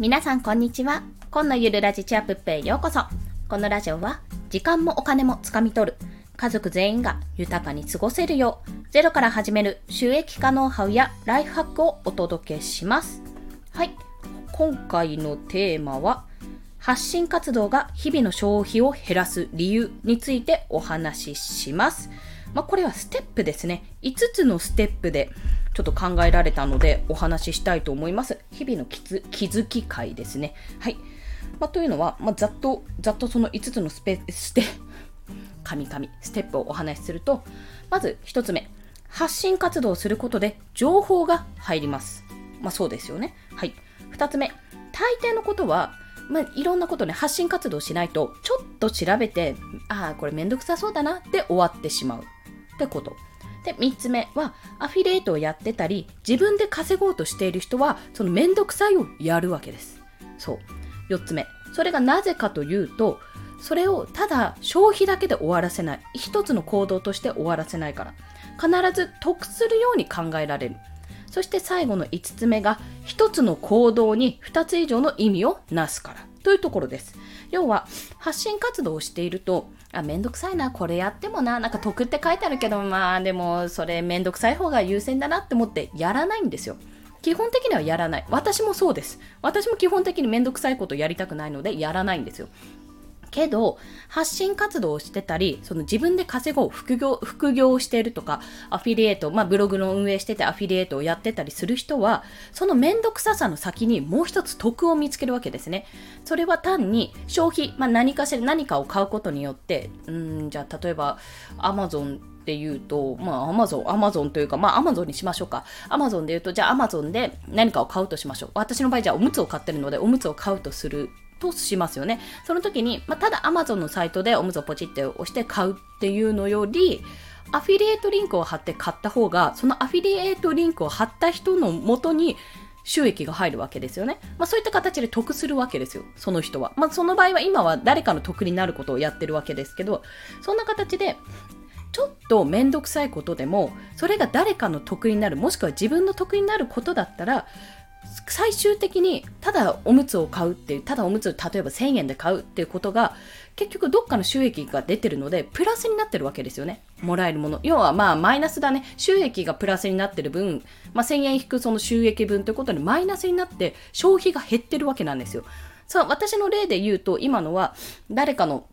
皆さんこんにちは。今のゆるラジチアップへようこそ。このラジオは、時間もお金もつかみ取る。家族全員が豊かに過ごせるよう、ゼロから始める収益化ノウハウやライフハックをお届けします。はい。今回のテーマは、発信活動が日々の消費を減らす理由についてお話しします。まあ、これはステップですね。5つのステップでちょっと考えられたのでお話ししたいと思います。日々の気づき会ですね。はい。まあ、というのは、まあ、ざっと、ざっとその5つのスペ、ステ、神々、ステップをお話しすると、まず1つ目、発信活動をすることで情報が入ります。まあそうですよね。はい。2つ目、大抵のことは、まあ、いろんなことね、発信活動しないと、ちょっと調べて、ああ、これめんどくさそうだなって終わってしまうってこと。で、3つ目は、アフィリエイトをやってたり、自分で稼ごうとしている人は、そのめんどくさいをやるわけです。そう。4つ目。それがなぜかというと、それをただ消費だけで終わらせない。一つの行動として終わらせないから。必ず得するように考えられる。そして最後の5つ目が、一つの行動に2つ以上の意味をなすから。というところです。要は、発信活動をしていると、あ、めんどくさいな、これやってもな、なんか得って書いてあるけど、まあでもそれめんどくさい方が優先だなって思ってやらないんですよ。基本的にはやらない。私もそうです。私も基本的にめんどくさいことやりたくないのでやらないんですよ。けど、発信活動をしてたり、その自分で稼ごう、副業、副業をしてるとか、アフィリエイト、まあブログの運営しててアフィリエイトをやってたりする人は、そのめんどくささの先にもう一つ得を見つけるわけですね。それは単に消費、まあ何かしら何かを買うことによって、うん、じゃあ例えば、アマゾンっていうと、まあ、アマゾン、アマゾンというか、まあ、アマゾンにしましょうか。アマゾンで言うと、じゃあ、アマゾンで何かを買うとしましょう。私の場合、じゃあ、おむつを買ってるので、おむつを買うとするとしますよね。その時に、まあ、ただ Amazon のサイトでおむつをポチって押して買うっていうのより、アフィリエイトリンクを貼って買った方が、そのアフィリエイトリンクを貼った人の元に収益が入るわけですよね。まあそういった形で得するわけですよ。その人は。まあその場合は今は誰かの得になることをやってるわけですけど、そんな形で、ちょっと面倒くさいことでも、それが誰かの得になる、もしくは自分の得になることだったら、最終的にただおむつを買うっていうただおむつ例えば1000円で買うっていうことが結局どっかの収益が出てるのでプラスになってるわけですよね。もらえるもの。要はまあマイナスだね。収益がプラスになってる分、まあ、1000円引くその収益分ということでマイナスになって消費が減ってるわけなんですよ。さあ私の例で言うと今のは誰かの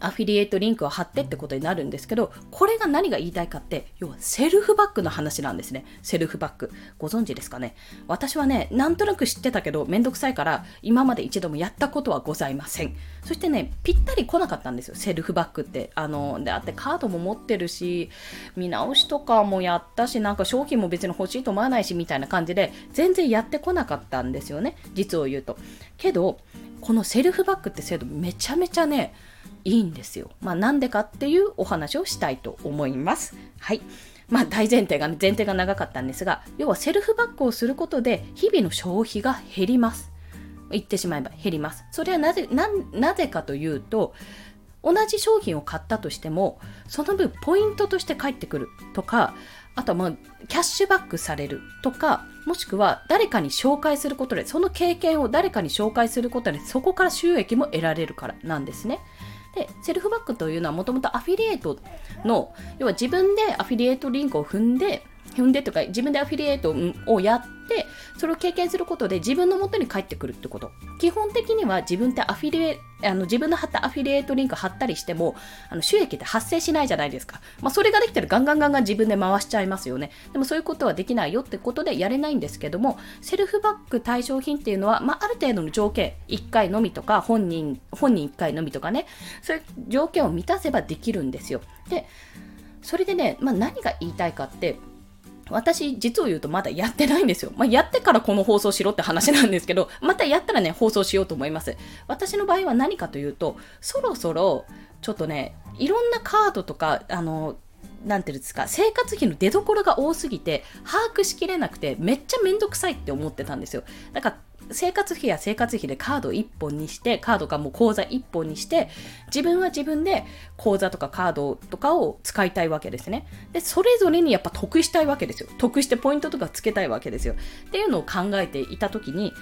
アフィリエイトリンクを貼ってってことになるんですけど、これが何が言いたいかって、要はセルフバッグの話なんですね。セルフバッグ。ご存知ですかね？私はね、なんとなく知ってたけど、めんどくさいから、今まで一度もやったことはございません。そしてね、ぴったり来なかったんですよ、セルフバッグって。あの、であってカードも持ってるし、見直しとかもやったし、なんか商品も別に欲しいと思わないし、みたいな感じで、全然やってこなかったんですよね。実を言うと。けど、このセルフバッグって制度めちゃめちゃね、いいんですよ。まあなんでかっていうお話をしたいと思います。はい。まあ大前提が、前提が長かったんですが、要はセルフバッグをすることで日々の消費が減ります。言ってしまえば減ります。それはなぜ、ななぜかというと、同じ商品を買ったとしても、その分ポイントとして返ってくるとか、あとはまあ、キャッシュバックされるとか、もしくは誰かに紹介することで、その経験を誰かに紹介することで、そこから収益も得られるからなんですね。で、セルフバックというのはもともとアフィリエイトの、要は自分でアフィリエイトリンクを踏んで、踏んでとか自分でアフィリエイトをやってそれを経験することで自分の元に返ってくるってこと。基本的には自分ってアフィリエあの自分の貼ったアフィリエイトリンク貼ったりしてもあの収益って発生しないじゃないですか、まあ、それができたらガンガンガンガン自分で回しちゃいますよね。でもそういうことはできないよってことでやれないんですけどもセルフバック対象品っていうのは、まあ、ある程度の条件1回のみとか本人本人1回のみとかね。そういう条件を満たせばできるんですよ。でそれでね、まあ、何が言いたいかって私、実を言うとまだやってないんですよ。まあ、やってからこの放送しろって話なんですけど、またやったらね、放送しようと思います。私の場合は何かというと、そろそろ、ちょっとね、いろんなカードとか、あの、なんていうんですか、生活費の出所が多すぎて、把握しきれなくて、めっちゃめんどくさいって思ってたんですよ。だから、生活費や生活費でカード1本にして、カードかもう口座1本にして、自分は自分で口座とかカードとかを使いたいわけですね。で、それぞれにやっぱ得したいわけですよ。得してポイントとかつけたいわけですよ。っていうのを考えていたときに、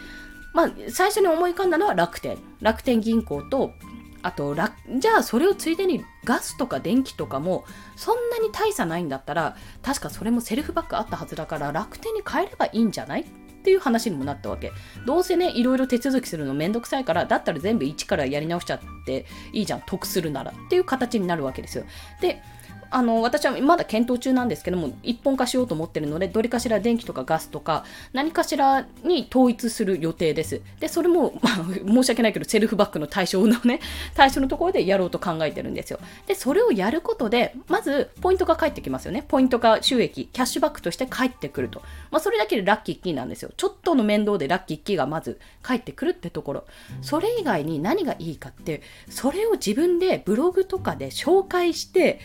まあ、最初に思い浮かんだのは楽天。楽天銀行と、あと、じゃあそれをついでにガスとか電気とかもそんなに大差ないんだったら、確かそれもセルフバッグあったはずだから楽天に変えればいいんじゃない？っていう話にもなったわけ。どうせね、いろいろ手続きするのめんどくさいから、だったら全部一からやり直しちゃっていいじゃん、得するならっていう形になるわけですよ。で、あの私はまだ検討中なんですけども一本化しようと思ってるのでどれかしら電気とかガスとか何かしらに統一する予定です。でそれも、まあ、申し訳ないけどセルフバッグの対象のね対象のところでやろうと考えてるんですよ。でそれをやることでまずポイントが返ってきますよね。ポイントが収益キャッシュバックとして返ってくると、まあ、それだけでラッキーキーなんですよ。ちょっとの面倒でラッキーキーがまず返ってくるってところ。それ以外に何がいいかってそれを自分でブログとかで紹介して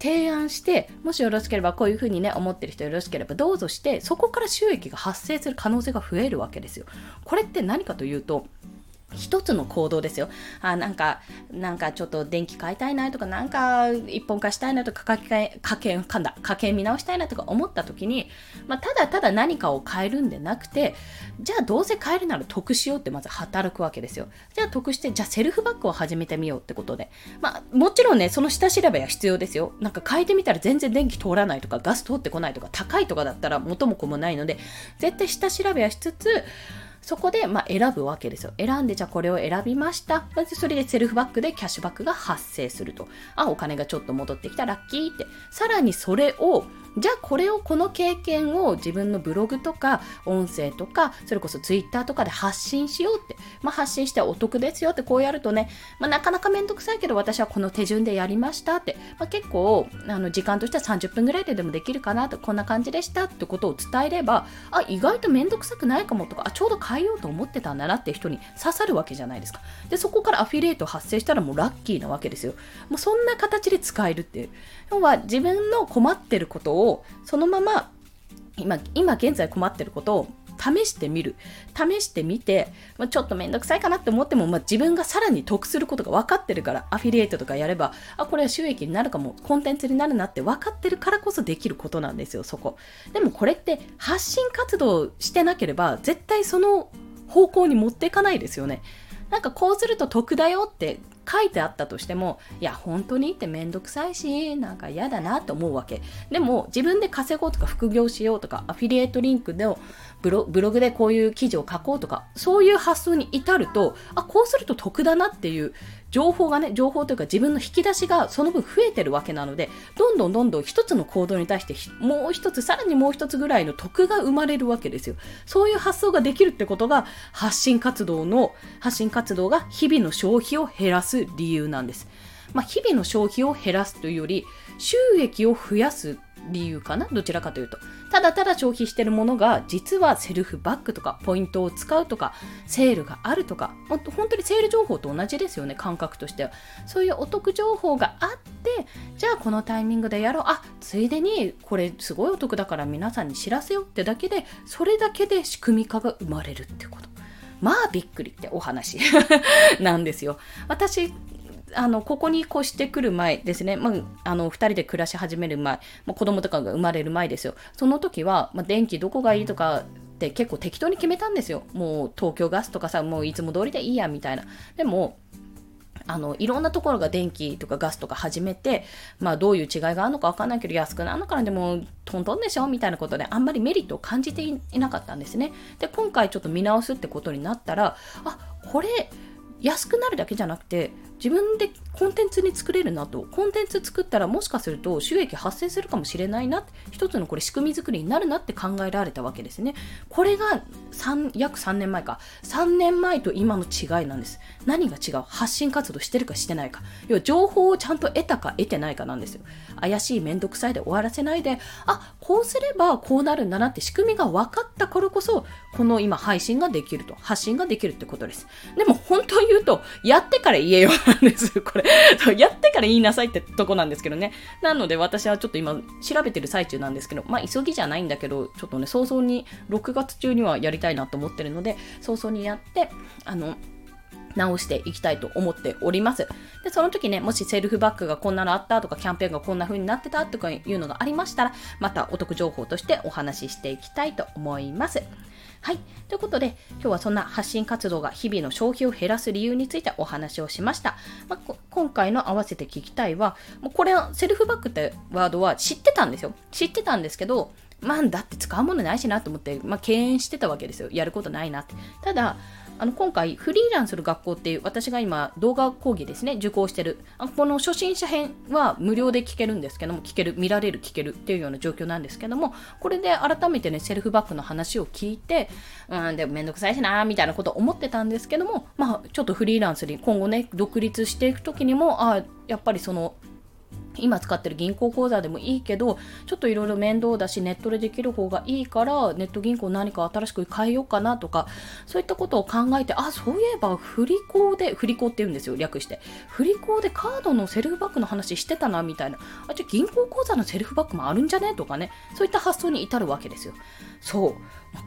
提案して、もしよろしければこういうふうにね、思ってる人よろしければどうぞして、そこから収益が発生する可能性が増えるわけですよ。これって何かというと、一つの行動ですよ。あ、なんか、なんかちょっと電気買いたいなとか、なんか一本化したいなとか、家計、家計、噛んだ、家計見直したいなとか思った時に、まあ、ただただ何かを変えるんでなくて、じゃあどうせ変えるなら得しようってまず働くわけですよ。じゃあ得して、じゃあセルフバッグを始めてみようってことで。まあ、もちろんね、その下調べは必要ですよ。なんか変えてみたら全然電気通らないとか、ガス通ってこないとか、高いとかだったら元も子もないので、絶対下調べはしつつ、そこで、まあ、選ぶわけですよ。選んで、じゃあこれを選びました。それでセルフバックでキャッシュバックが発生すると。あ、お金がちょっと戻ってきた、ラッキーって。さらにそれをじゃあこれをこの経験を自分のブログとか音声とかそれこそツイッターとかで発信しようって、まあ、発信してお得ですよってこうやるとね、まあ、なかなかめんどくさいけど私はこの手順でやりましたって、まあ、結構あの時間としては30分ぐらいででもできるかなとこんな感じでしたってことを伝えればあ意外とめんどくさくないかもとかあちょうど変えようと思ってたんだなって人に刺さるわけじゃないですか。でそこからアフィリエイト発生したらもうラッキーなわけですよ。もうそんな形で使えるっていう。要は自分の困ってることををそのまま今今現在困ってることを試してみる。試してみて、まあ、ちょっとめんどくさいかなって思っても、まあ、自分がさらに得することが分かってるから、アフィリエイトとかやれば、あ、これは収益になるかも、コンテンツになるなって分かってるからこそできることなんですよ、そこ。でもこれって発信活動してなければ、絶対その方向に持っていかないですよね。なんかこうすると得だよって書いてあったとしても、いや、本当にってめんどくさいし、なんか嫌だなって思うわけ。でも、自分で稼ごうとか副業しようとか、アフィリエイトリンクでブロブログでこういう記事を書こうとか、そういう発想に至ると、あ、こうすると得だなっていう情報がね、情報というか自分の引き出しがその分増えてるわけなので、どんどんどんどん一つの行動に対してもう一つ、さらにもう一つぐらいの得が生まれるわけですよ。そういう発想ができるってことが発信活動の、発信活動が日々の消費を減らす理由なんです。まあ、日々の消費を減らすというより、収益を増やす理由かな？どちらかというと。ただただ消費してるものが、実はセルフバックとか、ポイントを使うとか、セールがあるとか、本当にセール情報と同じですよね、感覚としては。そういうお得情報があって、じゃあこのタイミングでやろう。あ、ついでにこれすごいお得だから皆さんに知らせよってだけで、それだけで仕組み化が生まれるってこと。まあびっくりってお話なんですよ。私あのここに越してくる前ですね、まあ、あの2人で暮らし始める前、まあ、子供とかが生まれる前ですよ。その時は、まあ、電気どこがいいとかって結構適当に決めたんですよ。もう東京ガスとかさもういつも通りでいいやみたいな。でもあのいろんなところが電気とかガスとか始めて、まあ、どういう違いがあるのか分かんないけど安くなるのからでもトントンでしょみたいなことであんまりメリットを感じていなかったんですね。で今回ちょっと見直すってことになったらあこれ安くなるだけじゃなくて自分でコンテンツに作れるなと。コンテンツ作ったらもしかすると収益発生するかもしれないな一つのこれ仕組み作りになるなって考えられたわけですね。これが約3年前か。3年前と今の違いなんです。何が違う？発信活動してるかしてないか。要は情報をちゃんと得たか得てないかなんですよ。怪しいめんどくさいで終わらせないで。あこうすればこうなるんだなって仕組みが分かったからこそこの今配信ができると。発信ができるってことです。でも本当に言うとやってから言えよなんです、これ。やってから言いなさいってとこなんですけどね。なので私はちょっと今調べてる最中なんですけど、まあ急ぎじゃないんだけど、ちょっとね、早々に6月中にはやりたいなと思ってるので、早々にやって、あの、直していきたいと思っております。で、その時ね、もしセルフバッグがこんなのあったとか、キャンペーンがこんな風になってたとかいうのがありましたら、またお得情報としてお話ししていきたいと思います。はい。ということで、今日はそんな発信活動が日々の消費を減らす理由についてお話をしました。まあ、今回の合わせて聞きたいは、もうこれセルフバックってワードは知ってたんですよ。知ってたんですけど、まあ、だって使うものないしなと思って、まあ、敬遠してたわけですよ。やることないなって。ただ、あの今回フリーランスの学校っていう私が今動画講義ですね受講してるこの初心者編は無料で聞けるんですけども聞ける見られる聞けるっていうような状況なんですけどもこれで改めてねセルフバックの話を聞いてうんでもめんどくさいしなみたいなことを思ってたんですけどもまあちょっとフリーランスに今後ね独立していく時にもあやっぱりその今使ってる銀行口座でもいいけどちょっといろいろ面倒だしネットでできる方がいいからネット銀行何か新しく変えようかなとかそういったことを考えてあそういえば振り子で振り子って言うんですよ略して。振り子でカードのセルフバッグの話してたなみたいな。あじゃあ銀行口座のセルフバッグもあるんじゃね？とかね。そういった発想に至るわけですよ。そう。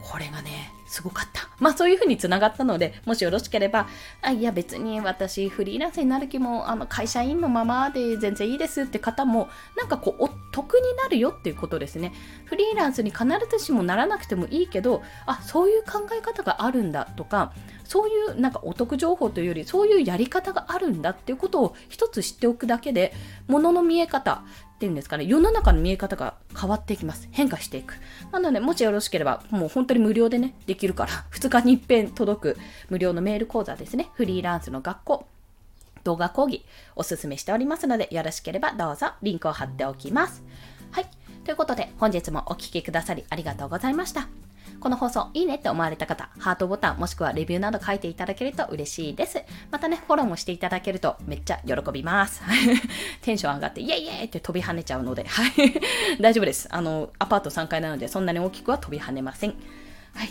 これがねすごかった。まあそういうふうにつながったので、もしよろしければ、あいや別に私フリーランスになる気もあの会社員のままで全然いいですって方も、なんかこう、お得になるよっていうことですね。フリーランスに必ずしもならなくてもいいけど、あ、そういう考え方があるんだとか、そういうなんかお得情報というより、そういうやり方があるんだっていうことを一つ知っておくだけで、物の見え方、ていうんですかね、世の中の見え方が変わっていきます。変化していく。なので、もしよろしければ、もう本当に無料でね、できるから、2日に一遍届く無料のメール講座ですね。フリーランスの学校。動画講義おすすめしておりますので、よろしければどうぞリンクを貼っておきます。はい。ということで、本日もお聴きくださりありがとうございました。この放送いいねって思われた方、ハートボタンもしくはレビューなど書いていただけると嬉しいです。またね、フォローもしていただけるとめっちゃ喜びます。テンション上がってイエイイエイって飛び跳ねちゃうので、はい。大丈夫です。あの、アパート3階なのでそんなに大きくは飛び跳ねません。はい。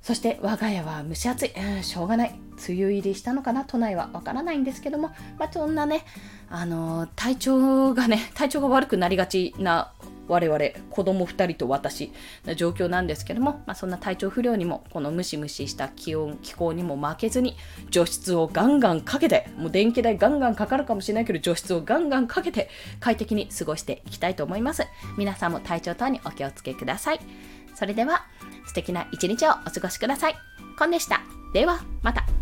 そして我が家は蒸し暑い、うん、しょうがない。梅雨入りしたのかな？都内はわからないんですけども、まあ、そんなね、あの、体調がね、体調が悪くなりがちな我々子供2人と私の状況なんですけども、まあ、そんな体調不良にもこのムシムシした気温気候にも負けずに除湿をガンガンかけてもう電気代ガンガンかかるかもしれないけど除湿をガンガンかけて快適に過ごしていきたいと思います。皆さんも体調等にお気をつけください。それでは素敵な一日をお過ごしください。コンでした。ではまた。